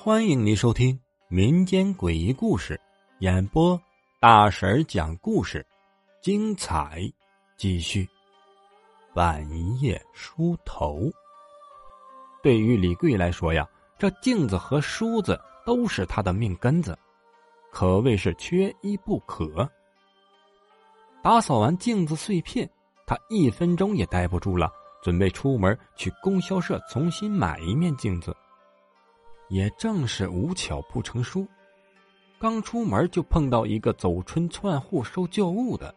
欢迎您收听民间诡异故事，演播大婶讲故事，精彩继续。半夜梳头，对于李贵来说呀，这镜子和梳子都是他的命根子，可谓是缺一不可。打扫完镜子碎片，他一分钟也待不住了，准备出门去供销社重新买一面镜子。也正是无巧不成书，刚出门就碰到一个走村串户收旧物的。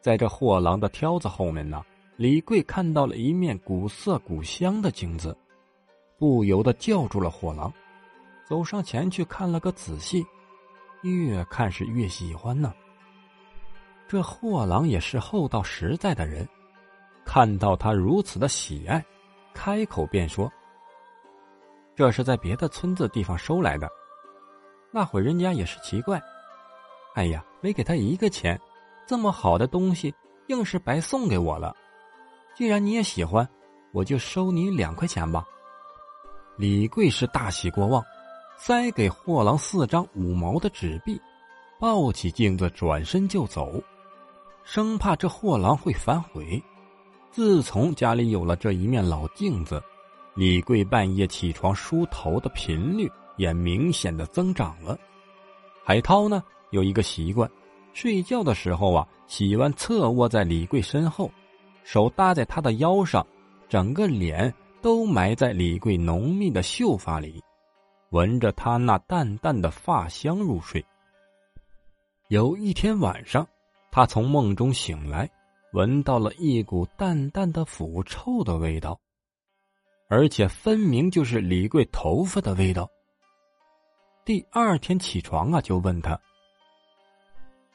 在这货郎的挑子后面呢，李贵看到了一面古色古香的镜子，不由得叫住了货郎，走上前去看了个仔细，越看是越喜欢呢。这货郎也是厚道实在的人，看到他如此的喜爱，开口便说。这是在别的村子地方收来的，那会人家也是奇怪，哎呀，没给他一个钱，这么好的东西硬是白送给我了。既然你也喜欢，我就收你两块钱吧。李贵是大喜过望，塞给货郎四张五毛的纸币，抱起镜子转身就走，生怕这货郎会反悔。自从家里有了这一面老镜子。李贵半夜起床梳头的频率也明显的增长了。海涛呢有一个习惯，睡觉的时候啊，喜欢侧卧在李贵身后，手搭在他的腰上，整个脸都埋在李贵浓密的秀发里，闻着他那淡淡的发香入睡。有一天晚上，他从梦中醒来，闻到了一股淡淡的腐臭的味道。而且分明就是李贵头发的味道。第二天起床啊，就问他：“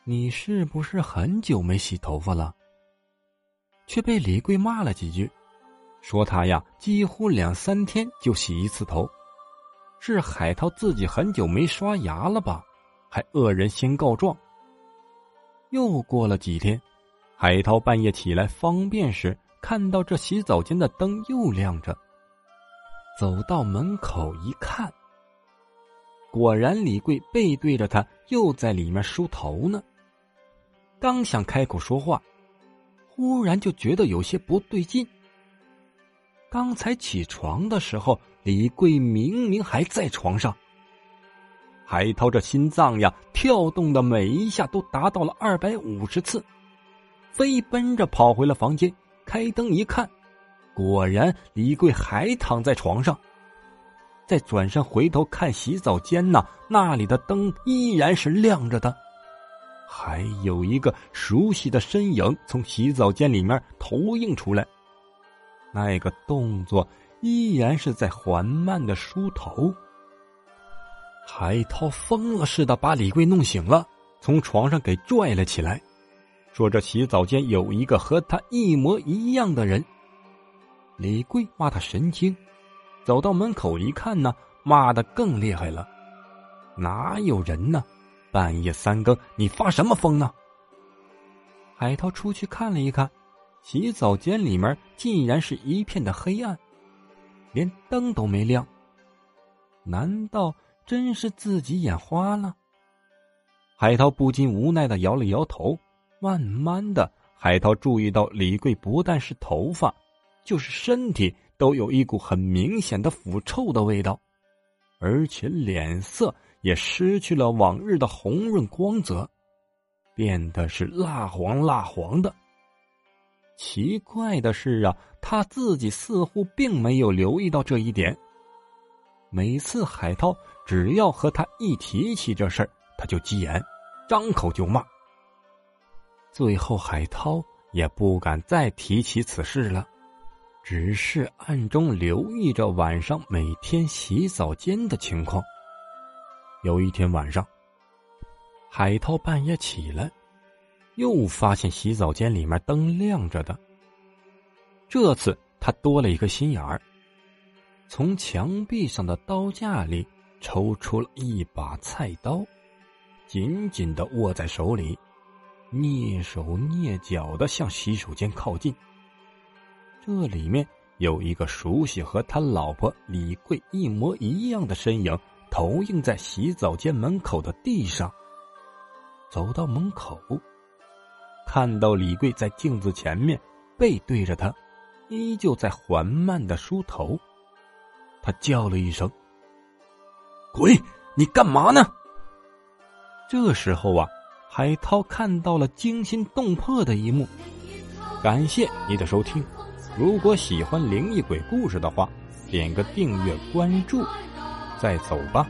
你是不是很久没洗头发了？”却被李贵骂了几句，说他呀几乎两三天就洗一次头，是海涛自己很久没刷牙了吧？还恶人先告状。又过了几天，海涛半夜起来方便时，看到这洗澡间的灯又亮着。走到门口一看，果然李贵背对着他，又在里面梳头呢。刚想开口说话，忽然就觉得有些不对劲。刚才起床的时候，李贵明明还在床上。海涛这心脏呀，跳动的每一下都达到了二百五十次，飞奔着跑回了房间，开灯一看。果然，李贵还躺在床上。再转身回头看洗澡间呢，那里的灯依然是亮着的，还有一个熟悉的身影从洗澡间里面投影出来。那个动作依然是在缓慢的梳头。海涛疯了似的把李贵弄醒了，从床上给拽了起来，说：“这洗澡间有一个和他一模一样的人。”李贵骂他神经，走到门口一看呢，骂的更厉害了。哪有人呢？半夜三更，你发什么疯呢？海涛出去看了一看，洗澡间里面竟然是一片的黑暗，连灯都没亮。难道真是自己眼花了？海涛不禁无奈的摇了摇头。慢慢的，海涛注意到李贵不但是头发。就是身体都有一股很明显的腐臭的味道，而且脸色也失去了往日的红润光泽，变得是蜡黄蜡黄的。奇怪的是啊，他自己似乎并没有留意到这一点。每次海涛只要和他一提起这事儿，他就急眼，张口就骂。最后，海涛也不敢再提起此事了。只是暗中留意着晚上每天洗澡间的情况。有一天晚上，海涛半夜起来，又发现洗澡间里面灯亮着的。这次他多了一个心眼儿，从墙壁上的刀架里抽出了一把菜刀，紧紧的握在手里，蹑手蹑脚的向洗手间靠近。这里面有一个熟悉和他老婆李贵一模一样的身影，投影在洗澡间门口的地上。走到门口，看到李贵在镜子前面背对着他，依旧在缓慢的梳头。他叫了一声：“鬼，你干嘛呢？”这时候啊，海涛看到了惊心动魄的一幕。感谢你的收听，如果喜欢灵异鬼故事的话，点个订阅关注，再走吧。